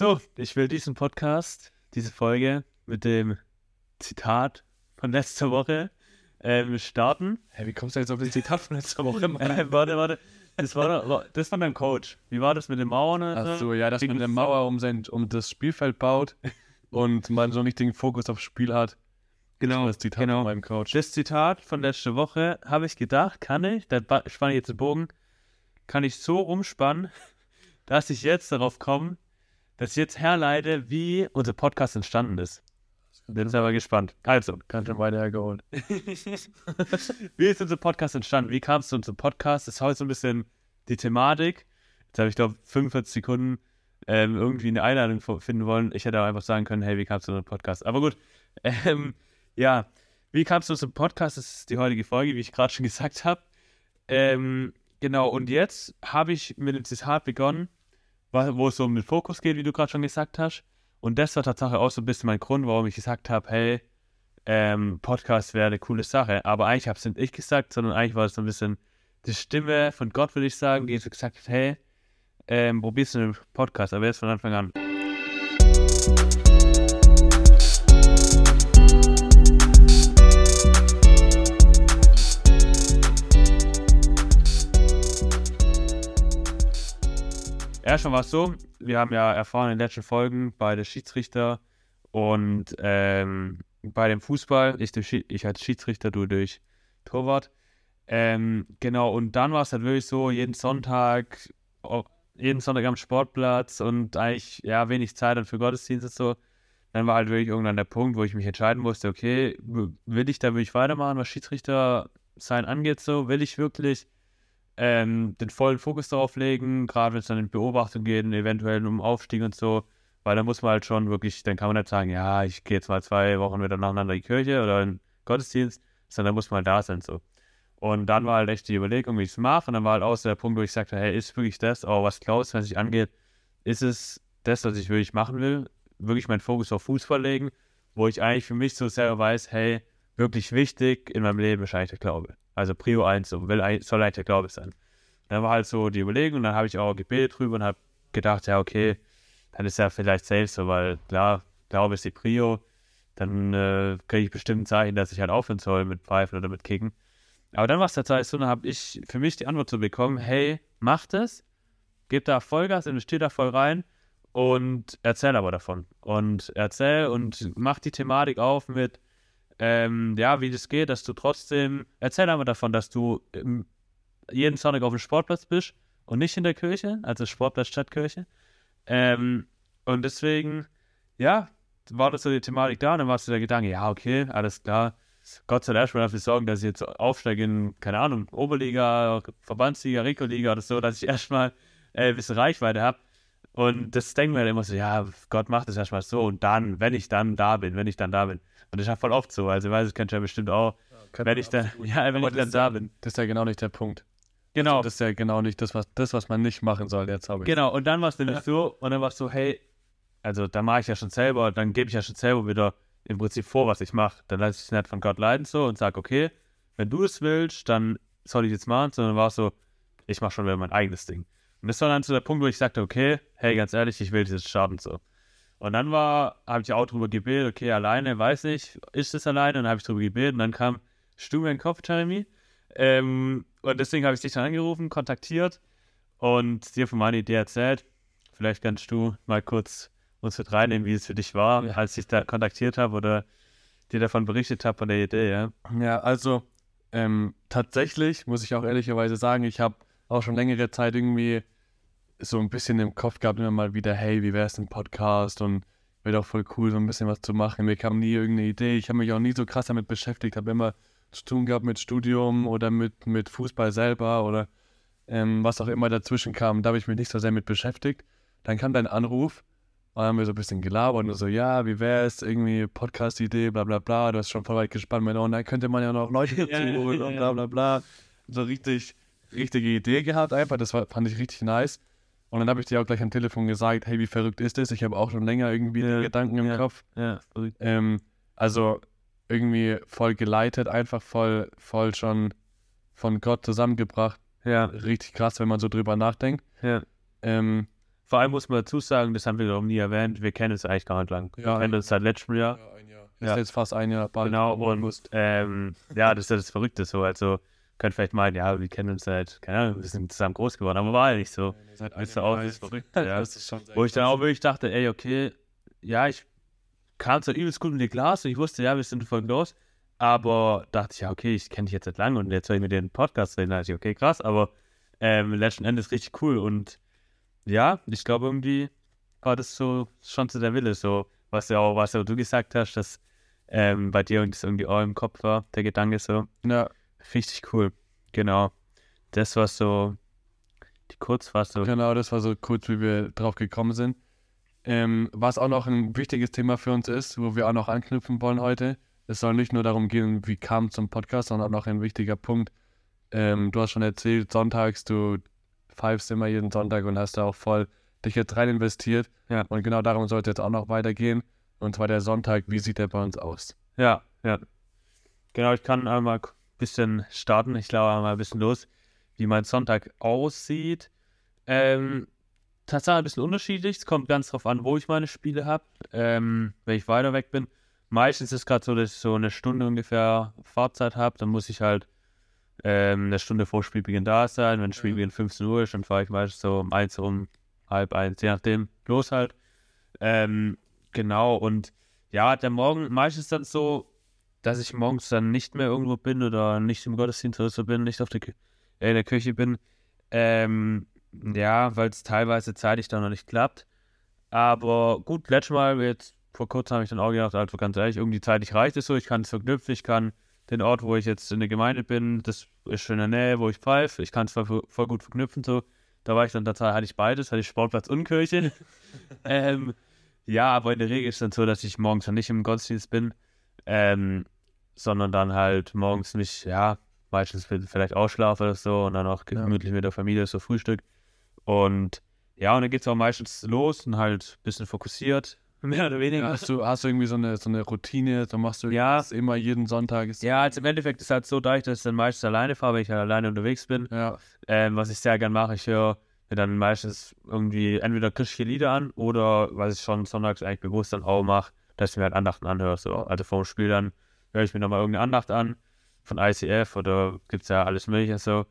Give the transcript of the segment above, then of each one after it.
So, ich will diesen Podcast, diese Folge mit dem Zitat von letzter Woche ähm, starten. Hä, wie kommst du jetzt auf das Zitat von letzter Woche? Äh, warte, warte. Das war, doch, das von deinem Coach. Wie war das mit den Mauern? Ach so, ja, dass man eine Mauer um, sein, um das Spielfeld baut und man so nicht den Fokus aufs Spiel hat. Genau, Das Zitat genau. von meinem Coach. Das Zitat von letzter Woche habe ich gedacht, kann ich, da spanne ich jetzt den Bogen, kann ich so rumspannen, dass ich jetzt darauf komme, dass ich jetzt herleite, wie unser Podcast entstanden ist. Bin jetzt aber gespannt. Also, Ganz schön weiter hergeholt. wie ist unser Podcast entstanden? Wie kam es zu unserem Podcast? Das ist heute so ein bisschen die Thematik. Jetzt habe ich, glaube 45 Sekunden ähm, irgendwie eine Einladung finden wollen. Ich hätte auch einfach sagen können, hey, wie kam es zu unserem Podcast? Aber gut, ähm, ja, wie kam es zu unserem Podcast? Das ist die heutige Folge, wie ich gerade schon gesagt habe. Ähm, genau, und jetzt habe ich mit dem Zitat begonnen, wo es so um den Fokus geht, wie du gerade schon gesagt hast. Und das war tatsächlich auch so ein bisschen mein Grund, warum ich gesagt habe, hey, ähm, Podcast wäre eine coole Sache. Aber eigentlich habe es nicht ich gesagt, sondern eigentlich war es so ein bisschen die Stimme von Gott, würde ich sagen, die so gesagt hat, hey, ähm, probierst du einen Podcast, aber jetzt von Anfang an. Erstmal war es so, wir haben ja erfahren in den letzten Folgen bei der Schiedsrichter und ähm, bei dem Fußball, ich, ich als Schiedsrichter, du durch Torwart. Ähm, genau, und dann war es halt wirklich so, jeden Sonntag, jeden Sonntag am Sportplatz und eigentlich, ja, wenig Zeit dann für Gottesdienst und so. Dann war halt wirklich irgendwann der Punkt, wo ich mich entscheiden musste, okay, will ich da wirklich weitermachen, was Schiedsrichter sein angeht, so, will ich wirklich ähm, den vollen Fokus darauf legen, gerade wenn es dann in Beobachtung geht, eventuell um Aufstieg und so, weil da muss man halt schon wirklich, dann kann man nicht sagen, ja, ich gehe jetzt mal zwei Wochen wieder nacheinander in die Kirche oder in den Gottesdienst, sondern da muss man halt da sein, so. Und dann war halt echt die Überlegung, wie ich es mache, und dann war halt auch so der Punkt, wo ich sagte, hey, ist wirklich das, oh, was Klaus, was sich angeht, ist es das, was ich wirklich machen will, wirklich meinen Fokus auf Fußball legen, wo ich eigentlich für mich so selber weiß, hey, wirklich wichtig in meinem Leben eigentlich der Glaube. Also Prio 1, so will, soll eigentlich der Glaube sein. Dann war halt so die Überlegung, und dann habe ich auch gebetet drüber und habe gedacht, ja, okay, dann ist ja vielleicht safe so, weil klar, Glaube ist die Prio, dann äh, kriege ich bestimmt ein Zeichen, dass ich halt aufhören soll mit Pfeifen oder mit Kicken. Aber dann war es tatsächlich so, dann habe ich für mich die Antwort zu bekommen, hey, mach das, gib da Vollgas, investier da voll rein und erzähl aber davon. Und erzähl und mach die Thematik auf mit, ähm, ja, wie das geht, dass du trotzdem, erzähl aber davon, dass du ähm, jeden Sonntag auf dem Sportplatz bist und nicht in der Kirche, also Sportplatz Stadtkirche. Ähm, und deswegen, ja, war das so die Thematik da und dann war so der Gedanke, ja, okay, alles klar. Gott soll erstmal dafür sorgen, dass ich jetzt aufsteige in, keine Ahnung, Oberliga, Verbandsliga, Regionalliga oder so, dass ich erstmal äh, ein bisschen Reichweite habe. Und das denken wir halt immer so, ja, Gott macht das erstmal so und dann, wenn ich dann da bin, wenn ich dann da bin. Und das ist ja voll oft so. Also, ich weiß, das kennst du ja bestimmt auch, wenn ich dann, ja, wenn ich dann da ja- bin. Das ist ja genau nicht der Punkt. Genau. Das ist ja genau nicht das, was, das, was man nicht machen soll, jetzt habe ich. Genau, und dann war es nämlich so, und dann war es so, hey, also da mache ich ja schon selber, dann gebe ich ja schon selber wieder im Prinzip vor, was ich mache. Dann lasse ich es nicht von Gott leiden so und sage, okay, wenn du es willst, dann soll ich jetzt machen, sondern war es so, ich mache schon wieder mein eigenes Ding. Und das war dann so der Punkt, wo ich sagte, okay, hey, ganz ehrlich, ich will jetzt starten so. Und dann war, habe ich auch drüber gebetet, okay, alleine, weiß nicht, ist es alleine? Und dann habe ich drüber gebetet und dann kam Stuhl mir in den Kopf, Jeremy. Ähm, und deswegen habe ich dich dann angerufen, kontaktiert und dir von meiner Idee erzählt. Vielleicht kannst du mal kurz uns mit reinnehmen, wie es für dich war, Ja. als ich da kontaktiert habe oder dir davon berichtet habe von der Idee, ja. Ja, also ähm, tatsächlich muss ich auch ehrlicherweise sagen, ich habe auch schon längere Zeit irgendwie so ein bisschen im Kopf gehabt, immer mal wieder, hey, wie wäre es ein Podcast und wäre doch voll cool, so ein bisschen was zu machen. Mir kam nie irgendeine Idee. Ich habe mich auch nie so krass damit beschäftigt, habe immer zu tun gehabt mit Studium oder mit, mit Fußball selber oder ähm, was auch immer dazwischen kam. Da habe ich mich nicht so sehr mit beschäftigt. Dann kam dein Anruf und dann haben wir so ein bisschen gelabert und so, ja, wie wäre es, irgendwie Podcast-Idee, bla bla bla. Du hast schon voll weit gespannt, und dann könnte man ja noch Leute dazu Ja, ja, ja, und bla bla bla. So richtig, richtige Idee gehabt einfach, das war, fand ich richtig nice. Und dann habe ich dir auch gleich am Telefon gesagt, hey, wie verrückt ist das? Ich habe auch schon länger irgendwie Ja, die Gedanken im ja. Kopf. Ja, verrückt. Ähm, also irgendwie voll geleitet, einfach voll, voll schon von Gott zusammengebracht. ja, Richtig krass, wenn man so drüber nachdenkt. ja. Ähm, vor allem muss man dazu sagen, das haben wir noch nie erwähnt, wir kennen es eigentlich gar nicht lang. Ja, wir kennen uns seit letztem Jahr. Ja, ein Jahr. Ja. Ist jetzt fast ein Jahr bald. Genau, und ähm, ja, das ist ja das Verrückte so. Also, könnt vielleicht meinen, ja, wir kennen uns seit, keine Ahnung, wir sind zusammen groß geworden, aber war ja nicht so. Nee, nee, seit einem auch ist- Verrückte, ja. Das ist schon Wo ich dann auch wirklich dachte, ey, okay, ja, ich kam zwar übelst gut in die Glas und ich wusste, ja, wir sind voll los, aber dachte ich, ja, okay, ich kenne dich jetzt seit langem und jetzt soll ich mit dir einen Podcast reden. Da dachte ich, okay, krass, aber ähm, letzten Endes richtig cool und ja, ich glaube irgendwie war das so schon so der Wille, so, was ja auch, was ja du gesagt hast, dass ähm, bei dir das irgendwie auch im Kopf war, der Gedanke so. Ja, Richtig cool. Genau. Das war so die Kurzfassung. genau, das war so kurz, wie wir drauf gekommen sind. Ähm, was auch noch ein wichtiges Thema für uns ist, wo wir auch noch anknüpfen wollen heute. Es soll nicht nur darum gehen, wie kam zum Podcast, sondern auch noch ein wichtiger Punkt. Ähm, du hast schon erzählt, sonntags, du pfeifst immer jeden Sonntag und hast da auch voll dich jetzt rein investiert. Ja. Und genau darum sollte jetzt auch noch weitergehen. Und zwar der Sonntag, wie sieht der bei uns aus? Ja, ja. Genau, ich kann einmal ein bisschen starten. Ich glaube einmal ein bisschen los, wie mein Sonntag aussieht. Ähm, tatsächlich ein bisschen unterschiedlich. Es kommt ganz drauf an, wo ich meine Spiele habe, ähm, wenn ich weiter weg bin. Meistens ist es gerade so, dass ich so eine Stunde ungefähr Fahrzeit habe. Dann muss ich halt ähm, eine Stunde vor Spielbeginn da sein. Wenn Spielbeginn 15 Uhr ist, dann fahre ich meistens so um eins um halb eins, je nachdem, los halt. Ähm, genau, und ja, der Morgen meistens dann so, dass ich morgens dann nicht mehr irgendwo bin oder nicht im Gottesdienst oder so bin, nicht auf der, Kü- äh, in der Kirche bin. Ähm, ja, weil es teilweise zeitlich dann noch nicht klappt. Aber gut, letztes Mal, jetzt vor kurzem habe ich dann auch gedacht, also ganz ehrlich, irgendwie zeitlich reicht es so, ich kann es verknüpfen, ich kann den Ort, wo ich jetzt in der Gemeinde bin, das ist schon in der Nähe, wo ich pfeife, ich kann es voll, voll gut verknüpfen so. Da war ich dann tatsächlich, hatte ich beides, hatte ich Sportplatz und Kirche. ähm, ja, aber in der Regel ist es dann so, dass ich morgens dann nicht im Gottesdienst bin, ähm, sondern dann halt morgens mich, ja, meistens vielleicht ausschlafe oder so und dann auch Ja. gemütlich mit der Familie so Frühstück. Und ja, und dann geht es auch meistens los und halt ein bisschen fokussiert, mehr oder weniger. Hast du, hast du irgendwie so eine, so eine Routine, so machst du Ja. das immer jeden Sonntag? Ist, Ja, also im Endeffekt ist halt so, dass ich dann meistens alleine fahre, wenn ich halt alleine unterwegs bin, ja, ähm, was ich sehr gern mache, ich höre mir dann meistens irgendwie entweder christliche Lieder an oder was ich schon sonntags eigentlich bewusst dann auch mache, dass ich mir halt Andachten anhöre. So. Also vor dem Spiel dann höre ich mir nochmal irgendeine Andacht an von ICF oder gibt es ja alles Mögliche so,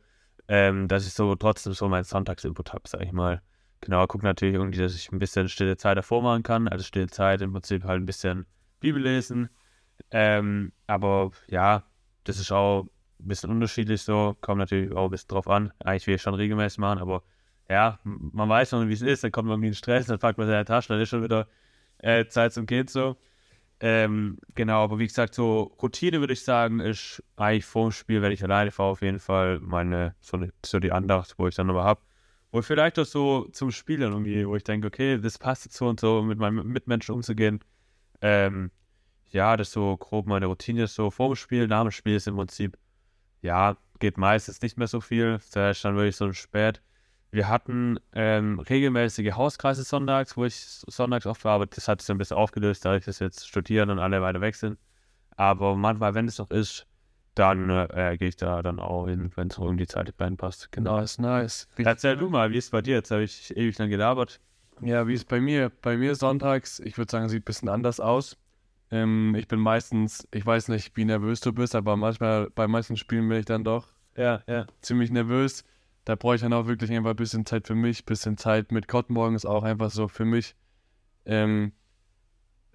ähm, dass ich so trotzdem so meinen Sonntagsinput habe, sag ich mal. Genau, gucke natürlich irgendwie, dass ich ein bisschen stille Zeit davor machen kann. Also stille Zeit im Prinzip halt ein bisschen Bibel lesen. Ähm, aber ja, das ist auch ein bisschen unterschiedlich so. Kommt natürlich auch ein bisschen drauf an. Eigentlich will ich schon regelmäßig machen, aber ja, man weiß schon, wie es ist. Dann kommt man irgendwie in Stress, dann packt man seine Tasche, dann ist schon wieder äh, Zeit zum Gehen so. Ähm, genau, aber wie gesagt, so Routine würde ich sagen, ist eigentlich vor dem Spiel, wenn ich alleine fahre, auf jeden Fall meine, so, so die Andacht, wo ich dann nochmal habe. Wo ich vielleicht auch so zum Spiel dann irgendwie, wo ich denke, okay, das passt jetzt so und so, mit meinen Mitmenschen umzugehen. Ähm, ja, das ist so grob meine Routine, so vor dem Spiel, nach dem Spiel ist im Prinzip, ja, geht meistens nicht mehr so viel. Ist dann wirklich so spät. Wir hatten ähm, regelmäßige Hauskreise sonntags, wo ich sonntags oft war, aber das hat sich ein bisschen aufgelöst, dadurch, dass wir jetzt studieren und alle weiter weg sind. Aber manchmal, wenn es noch ist, dann äh, gehe ich da dann auch hin, wenn es um die Zeit passt. Genau. nice, nice. Erzähl du mal, wie ist es bei dir? Jetzt habe ich ewig lang gelabert. Ja, wie ist bei mir? Bei mir sonntags, ich würde sagen, sieht ein bisschen anders aus. Ähm, ich bin meistens, ich weiß nicht, wie nervös du bist, aber manchmal, bei manchen Spielen bin ich dann doch Ja, ja. ziemlich nervös. Da brauche ich dann auch wirklich einfach ein bisschen Zeit für mich, bisschen Zeit mit Gott morgens auch einfach so für mich. Ähm,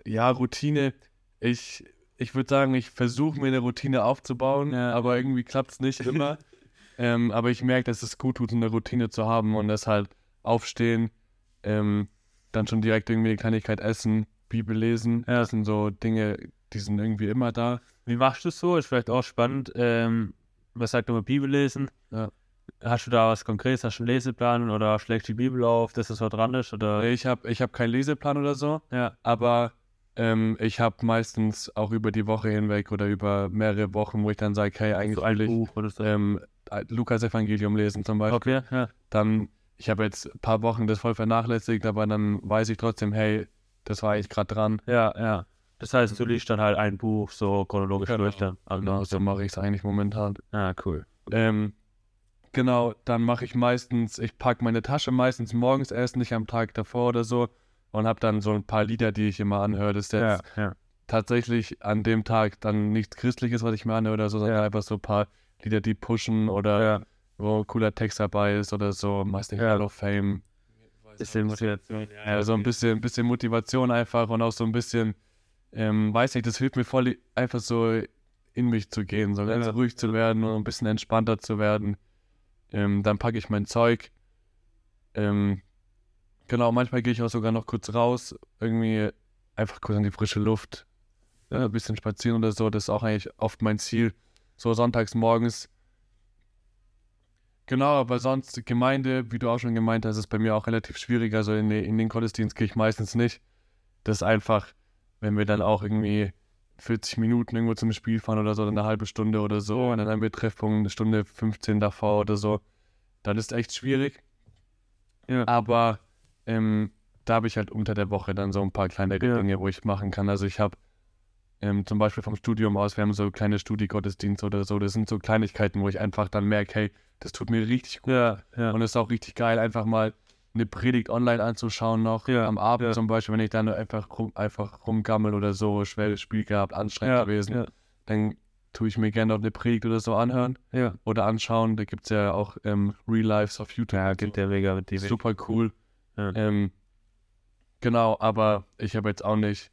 ja, Routine. Ich, ich würde sagen, ich versuche mir eine Routine aufzubauen, Ja. aber irgendwie klappt es nicht immer. ähm, aber ich merke, dass es gut tut, eine Routine zu haben und das halt aufstehen, ähm, dann schon direkt irgendwie eine Kleinigkeit essen, Bibel lesen. Ja. Das sind so Dinge, die sind irgendwie immer da. Wie machst du es so? Ist vielleicht auch spannend. Ähm, was sagt du mit Bibel lesen? Ja. Hast du da was Konkretes? Hast du einen Leseplan oder schlägst die Bibel auf, dass es so dran ist? Oder? Ich habe ich hab keinen Leseplan oder so. Ja. aber ähm, ich habe meistens auch über die Woche hinweg oder über mehrere Wochen, wo ich dann sage, hey, eigentlich So ein Buch oder so. ähm, Lukas Evangelium lesen zum Beispiel. Okay, ja. Dann, ich habe jetzt ein paar Wochen das voll vernachlässigt, aber dann weiß ich trotzdem, hey, das war ich gerade dran. Ja, ja. Das heißt, du liest dann halt ein Buch so chronologisch Genau. durch dann. Ah, Genau, so mache ich es eigentlich momentan. Ah, cool. Ähm, Genau, dann mache ich meistens, ich packe meine Tasche meistens morgens erst, nicht am Tag davor oder so und habe dann so ein paar Lieder, die ich immer anhöre. Das ist jetzt ja. tatsächlich an dem Tag dann nichts Christliches, was ich mir anhöre oder so, sondern Ja. einfach so ein paar Lieder, die pushen oder Ja. wo ein cooler Text dabei ist oder so, meistens Ja. Hall of Fame. Bisschen Motivation. Ja, so ein bisschen, bisschen Motivation einfach und auch so ein bisschen, ähm, weiß nicht, das hilft mir voll, einfach so in mich zu gehen, so ganz Ja. ruhig zu werden und ein bisschen entspannter zu werden. Ähm, dann packe ich mein Zeug. Ähm, genau, manchmal gehe ich auch sogar noch kurz raus, irgendwie einfach kurz in die frische Luft, ja, ein bisschen spazieren oder so. Das ist auch eigentlich oft mein Ziel. So sonntags morgens. Genau, aber sonst Gemeinde, wie du auch schon gemeint hast, ist bei mir auch relativ schwierig. Also in, in den Gottesdienst gehe ich meistens nicht. Das ist einfach, wenn wir dann auch irgendwie 40 Minuten irgendwo zum Spiel fahren oder so, dann eine halbe Stunde oder so, und dann haben wir Treffpunkt eine Stunde 15 davor oder so, dann ist echt schwierig. Ja. Aber ähm, da habe ich halt unter der Woche dann so ein paar kleine Ja. Dinge, wo ich machen kann. Also ich habe ähm, zum Beispiel vom Studium aus, wir haben so kleine Studiegottesdienste oder so. Das sind so Kleinigkeiten, wo ich einfach dann merke, hey, das tut mir richtig gut. Ja. Und es ist auch richtig geil, einfach mal eine Predigt online anzuschauen noch. Ja, Am Abend ja. zum Beispiel, wenn ich dann einfach, rum, einfach rumgammel oder so, schweres Spiel gehabt, anstrengend ja, gewesen, dann tue ich mir gerne noch eine Predigt oder so anhören oder anschauen. Da gibt es ja auch ähm, Real Lives auf YouTube. Ja, und so. gibt ja mega mit Super cool. Ähm, genau, aber ich habe jetzt auch nicht.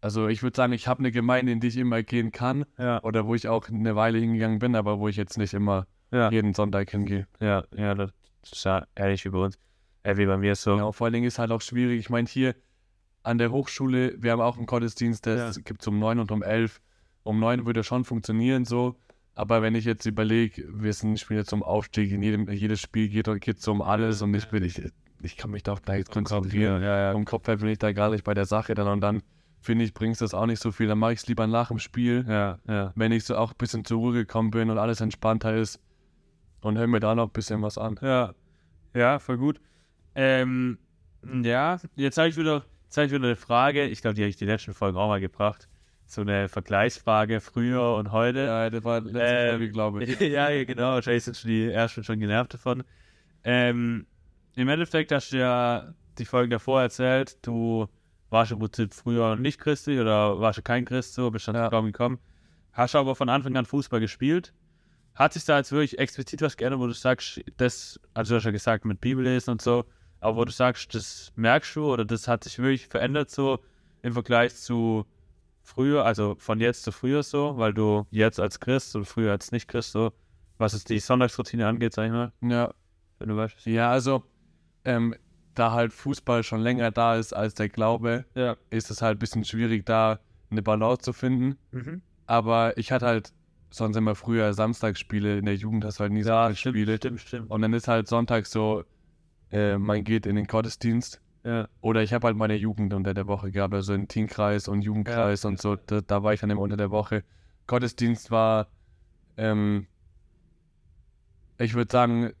Also ich würde sagen, ich habe eine Gemeinde, in die ich immer gehen kann oder wo ich auch eine Weile hingegangen bin, aber wo ich jetzt nicht immer jeden Sonntag hingehe. ja, ja, das ist ja ehrlich wie bei uns. Äh, wie bei mir so. Ja, vor allen Dingen ist halt auch schwierig. Ich meine, hier an der Hochschule, wir haben auch einen Gottesdienst, der Ja. gibt es um 9 und um 11. Um 9 würde schon funktionieren so, aber wenn ich jetzt überlege, wir sind, spielen jetzt um Aufstieg, in jedem, jedes Spiel geht es um alles und ich bin, ich, ich kann mich da auf da jetzt konzentrieren. Ja, ja, Vom Kopf her bin ich da gar nicht bei der Sache dann und dann finde ich, bringt das auch nicht so viel. Dann mache ich es lieber nach dem Spiel, ja, ja. wenn ich so auch ein bisschen zur Ruhe gekommen bin und alles entspannter ist und höre mir da noch ein bisschen was an. Ja, ja, voll gut. Ähm, ja, jetzt habe ich wieder, jetzt habe ich wieder eine Frage. Ich glaube, die habe ich die letzten Folgen auch mal gebracht. So eine Vergleichsfrage früher und heute. Ja, das war letzte Ähm, Folge, glaube ich. ja, genau. Wahrscheinlich sind schon die ersten schon genervt davon. Ähm, Im Endeffekt hast du ja die Folgen davor erzählt, du warst im Prinzip früher nicht christlich oder warst du kein Christ, so bist dann Ja. Glauben gekommen. Hast aber von Anfang an Fußball gespielt. Hat sich da jetzt wirklich explizit was geändert, wo du sagst, das, also du hast ja gesagt mit Bibellesen und so, aber wo du sagst, das merkst du oder das hat sich wirklich verändert so im Vergleich zu früher, also von jetzt zu früher so, weil du jetzt als Christ oder früher als Nicht-Christ so, was es die Sonntagsroutine angeht, sag ich mal, Ja, wenn du weißt. ja also, ähm, da halt Fußball schon länger da ist als der Glaube, Ja. ist es halt ein bisschen schwierig, da eine Balance zu finden. Mhm. Aber ich hatte halt sonst immer früher Samstagsspiele, in der Jugend hast du halt nie Ja, Sonntagsspiele. stimmt, stimmt, stimmt. Und dann ist halt Sonntag so, äh, man geht in den Gottesdienst. Ja, Oder ich habe halt meine Jugend unter der Woche gehabt, also einen Teamkreis und Jugendkreis und so. Da, da war ich dann immer unter der Woche. Gottesdienst war, ähm, ich würde sagen,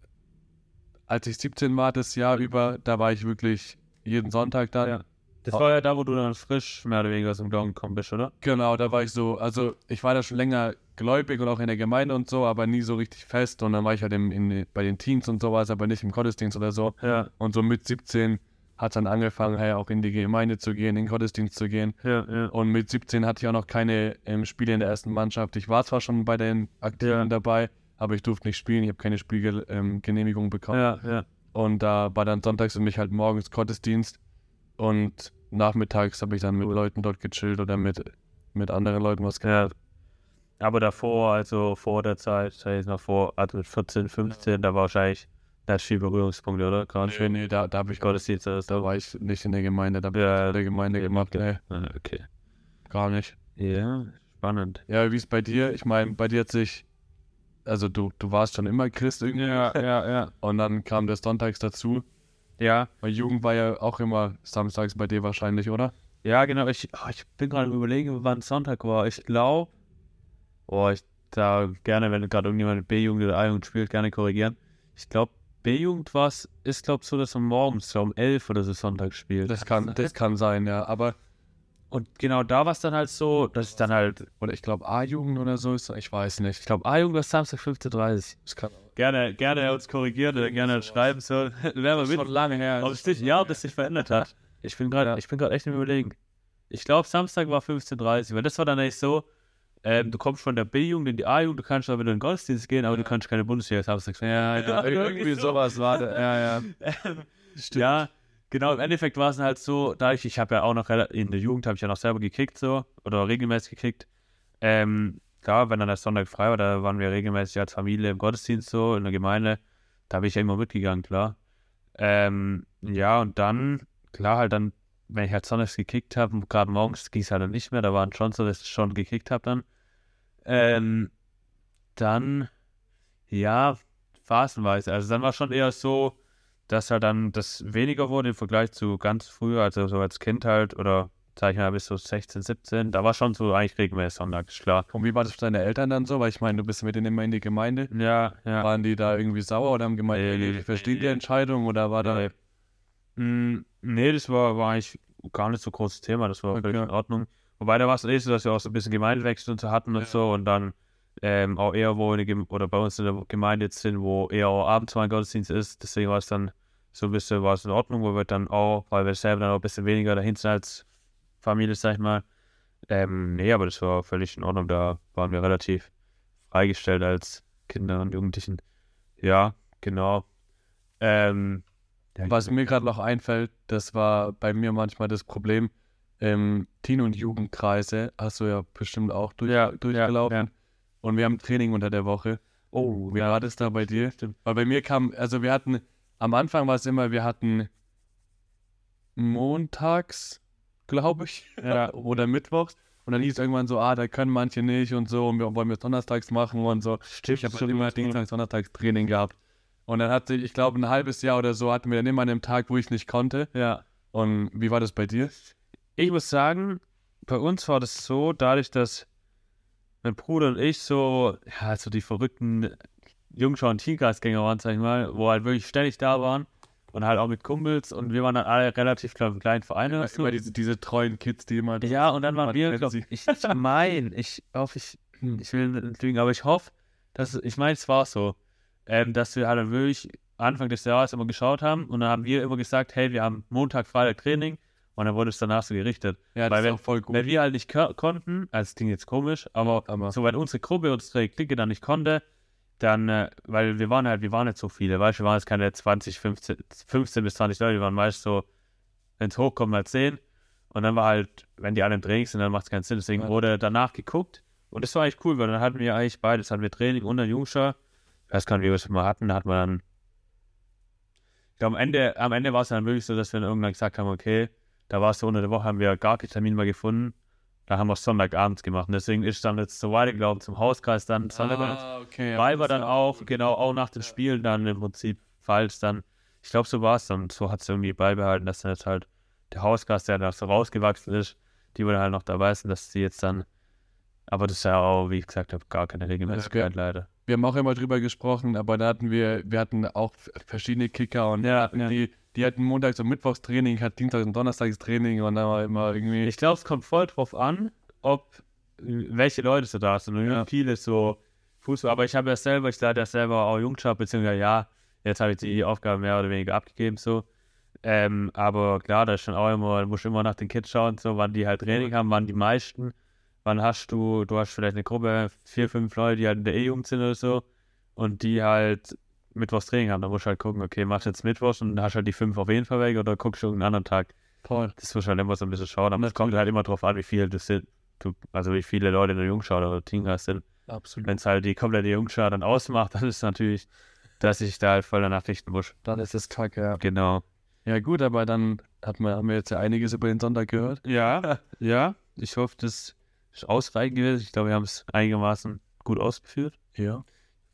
als ich 17 war, das Jahr über, da war ich wirklich jeden Sonntag da. Ja. das war ja da, wo du dann frisch mehr oder weniger aus dem Glauben gekommen bist, oder? Genau, da war ich so, also ich war da schon länger gläubig und auch in der Gemeinde und so, aber nie so richtig fest. Und dann war ich halt im, in, bei den Teens und sowas, aber nicht im Gottesdienst oder so. Ja, Und so mit 17 hat dann angefangen, hey, auch in die Gemeinde zu gehen, in den Gottesdienst zu gehen. ja, ja. Und mit 17 hatte ich auch noch keine ähm, Spiele in der ersten Mannschaft. Ich war zwar schon bei den Aktiven dabei, aber ich durfte nicht spielen. Ich habe keine Spielgenehmigung bekommen. Ja, ja. Und da war dann sonntags für mich halt morgens Gottesdienst. Und nachmittags habe ich dann mit Leuten dort gechillt oder mit, mit anderen Leuten was Ja. Aber davor, also vor der Zeit, sag ich noch vor, also mit 14, 15, da war wahrscheinlich da ist viel Berührungspunkte, oder? Gerade Nee, schon nee, da, da habe ich Gottesdienst Da so. war ich nicht in der Gemeinde, da habe ich Ja, in der Gemeinde ja, gemacht. okay. Nee, Ah, Okay. gar nicht. Ja, spannend. Ja, wie ist bei dir? Ich meine, bei dir hat sich, also du, du warst schon immer Christ irgendwie. ja, ja. Und dann kam der Sonntags dazu. Ja, Weil Jugend war ja auch immer samstags bei dir wahrscheinlich, oder? ja, genau. Ich, oh, ich bin gerade überlegen, wann Sonntag war. Ich glaube, oh, ich da gerne, wenn gerade irgendjemand B-Jugend oder A-Jugend spielt, gerne korrigieren. Ich glaube, B-Jugend war es, ist glaube so, dass man morgens um 11 oder so Sonntag spielt. Das kann, das kann sein, ja. Aber und genau da war es dann halt so, dass ich dann halt, Oder ich glaube A-Jugend oder so ist, ich weiß nicht. ich glaube, A-Jugend war Samstag 15.30 Das kann Gerne, gerne uns korrigieren oder gerne schreiben so. Wer mal mit, lange her. ob es sich, ja, ob das sich verändert hat. Ich bin gerade, ich bin gerade echt im Überlegen. Ich glaube, Samstag war 15.30 weil das war dann echt so, ähm, du kommst von der B-Jugend in die A-Jugend, du kannst aber wieder in den Gottesdienst gehen, aber du kannst keine Bundesliga samstags Ja, ja, irgendwie sowas war da. Ja, ja. Ähm, ja, genau. Im Endeffekt war es halt so, da ich, ich habe ja auch noch in der Jugend habe ich ja noch selber gekickt so oder regelmäßig gekickt. Ähm, klar, wenn dann der Sonntag frei war, da waren wir regelmäßig als Familie im Gottesdienst so in der Gemeinde. Da bin ich ja immer mitgegangen, klar. Ähm, ja, und dann, klar, halt dann, wenn ich halt sonntags gekickt habe, gerade morgens ging es halt dann nicht mehr, da waren schon so, dass ich schon gekickt habe dann. Ähm, dann, ja, phasenweise. Also dann war schon eher so, dass halt dann das weniger wurde im Vergleich zu ganz früher, also so als Kind halt, oder sag ich mal bis so 16, 17, da war schon so eigentlich regelmäßig Sonntag, ist klar. Und wie war das für deine Eltern dann so? Weil ich meine, du bist mit denen immer in die Gemeinde. Ja, ja. Waren die da irgendwie sauer oder haben gemeint, Nee, ich verstehe die. Entscheidung oder war da. Nee. Mm, nee, das war, war eigentlich gar nicht so großes Thema, das war Okay. völlig in Ordnung. Wobei da war es eh so, dass wir auch so ein bisschen Gemeindewechsel und so hatten und Ja. so und dann ähm, auch eher wo in der Gem oder bei uns in der Gemeinde jetzt sind, wo eher auch abends mal Gottesdienst ist, deswegen war es dann so ein bisschen war es in Ordnung, wo wir dann auch, weil wir selber dann auch ein bisschen weniger dahin sind als Familie, sag ich mal. Ähm, nee, aber das war völlig in Ordnung, da waren wir relativ freigestellt als Kinder und Jugendlichen. Ja, genau. Ähm, Was mir gerade noch einfällt, das war bei mir manchmal das Problem. Ähm, Teen- und Jugendkreise hast du ja bestimmt auch durch, Ja, durchgelaufen. ja, ja. Und wir haben Training unter der Woche. Oh, Wie war das da bei dir? Weil bei mir kam, also wir hatten, am Anfang war es immer, wir hatten montags, glaube ich, oder mittwochs. Und dann hieß es irgendwann so, ah, da können manche nicht und so, und wir wollen wir donnerstags machen und so. Stimmt, Ich habe schon immer. Dienstags, Donnerstags Training gehabt. Und dann hatte ich, glaube ein halbes Jahr oder so hatten wir dann immer an dem Tag, wo ich nicht konnte. Ja. Und wie war das bei dir? Ich muss sagen, bei uns war das so, dadurch, dass mein Bruder und ich so, ja, so die verrückten Jungschau- und Teamgeistgänger waren, sag ich mal, wo halt wirklich ständig da waren und halt auch mit Kumpels und wir waren dann alle relativ, im kleinen Verein oder so. Immer diese, diese treuen Kids, die immer. Ja, und dann waren wir, glaub, ich, ich meine, ich hoffe, ich, ich will nicht lügen, aber ich hoffe, dass, ich meine, es war so, ähm, dass wir halt wirklich Anfang des Jahres immer geschaut haben und dann haben wir immer gesagt, hey, wir haben Montag, Freitag Training und dann wurde es danach so gerichtet. ja, weil das ist wenn- auch voll gut. Wenn wir halt nicht ko- konnten, also es klingt jetzt komisch, aber, aber so wenn unsere Gruppe, unsere Clique dann nicht konnte, dann, äh, weil wir waren halt, wir waren nicht so viele, weißt du, wir waren jetzt keine 20, 15, 15 bis 20 Leute, wir waren meist so, wenn es hochkommt, mal 10 und dann war halt, wenn die alle im Training sind, dann macht es keinen Sinn, deswegen Ja. wurde danach geguckt und das war eigentlich cool, weil dann hatten wir eigentlich beides, hatten wir Training und dann Jungschau, ich weiß gar nicht, wie wir es mal hatten, da hat man dann, ich glaube, am Ende, am Ende war es dann wirklich so, dass wir dann irgendwann gesagt haben, okay, da war es so unter der Woche, haben wir gar keinen Termin mehr gefunden. Da haben wir es Sonntagabends gemacht. Und deswegen ist dann jetzt so weitergelaufen zum Hauskreis dann Sonntagabends. ah, okay, ja, weil wir dann auch, genau, auch nach dem Spielen dann im Prinzip falls dann, ich glaube, so war es dann. So hat es irgendwie beibehalten, dass dann jetzt halt der Hauskreis, der da so rausgewachsen ist, die wir halt noch dabei sind, dass die jetzt dann, aber das ist ja auch, wie ich gesagt habe, gar keine Regelmäßigkeit leider. Wir haben auch immer drüber gesprochen, aber da hatten wir, wir hatten auch verschiedene Kicker und Ja, ja. die, die hatten montags und mittwochs Training, hat Dienstags und Donnerstags Training und dann war immer irgendwie. Ich glaube, es kommt voll drauf an, ob welche Leute so da sind. Und Ja. viele so Fußball. Aber ich habe ja selber, ich leite ja selber auch Jungschau, beziehungsweise ja, jetzt habe ich die Aufgabe mehr oder weniger abgegeben so. Ähm, aber klar, da ist schon auch immer, musst immer nach den Kids schauen, so wann die halt Training haben, wann die meisten. Wann hast du, du hast vielleicht eine Gruppe, vier, fünf Leute, die halt in der E-Jugend sind oder so und die halt Mittwochs Training haben. Da musst du halt gucken, okay, machst du jetzt Mittwochs und hast halt die fünf auf jeden Fall weg oder guckst du irgendeinen anderen Tag. Voll. Das muss halt immer so ein bisschen schauen, aber es kommt halt immer drauf an, wie viel das sind. Du, also wie viele Leute in der Jungschau oder Teamgeist sind. Absolut. Wenn es halt die komplette Jungschau dann ausmacht, dann ist es natürlich, dass ich da halt voll danach richten muss. Dann ist es kacke, ja. Genau. Ja, gut, aber dann hat man, haben wir jetzt ja einiges über den Sonntag gehört. Ja, ja. Ich hoffe, das ist ausreichend gewesen. Ich glaube, wir haben es einigermaßen gut ausgeführt. Ja.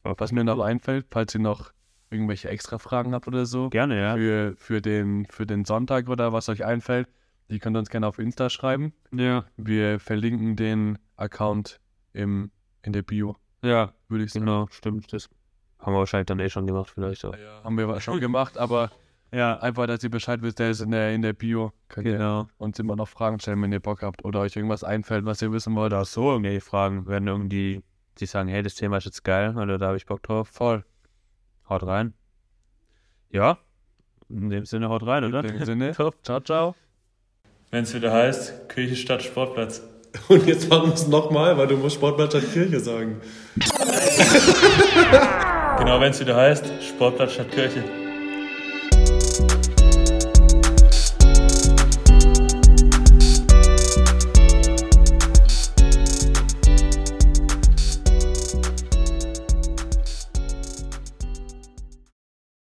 Was mir noch einfällt, falls ihr noch irgendwelche extra Fragen habt oder so, Gerne, ja. für, für, den, für den Sonntag oder was euch einfällt, die könnt ihr uns gerne auf Insta schreiben. Ja, Wir verlinken den Account im, in der Bio, ja, würde ich sagen. genau, stimmt. Das haben wir wahrscheinlich dann eh schon gemacht, vielleicht auch. Haben wir schon gemacht, aber Ja, Einfach, dass ihr Bescheid wisst, der ist in der, in der Bio. Könnt ihr genau. uns immer noch Fragen stellen, wenn ihr Bock habt oder euch irgendwas einfällt, was ihr wissen wollt. Oder auch so irgendwelche Fragen, wenn irgendwie die sagen, hey, das Thema ist jetzt geil, oder da habe ich Bock drauf. Voll. Haut rein. Ja, in dem Sinne haut rein, oder? In dem Sinne. Top. Ciao, ciao. Wenn es wieder heißt, Kirche statt Sportplatz. Und jetzt machen wir es nochmal, weil du musst Sportplatz statt Kirche sagen. Genau, wenn es wieder heißt, Sportplatz statt Kirche.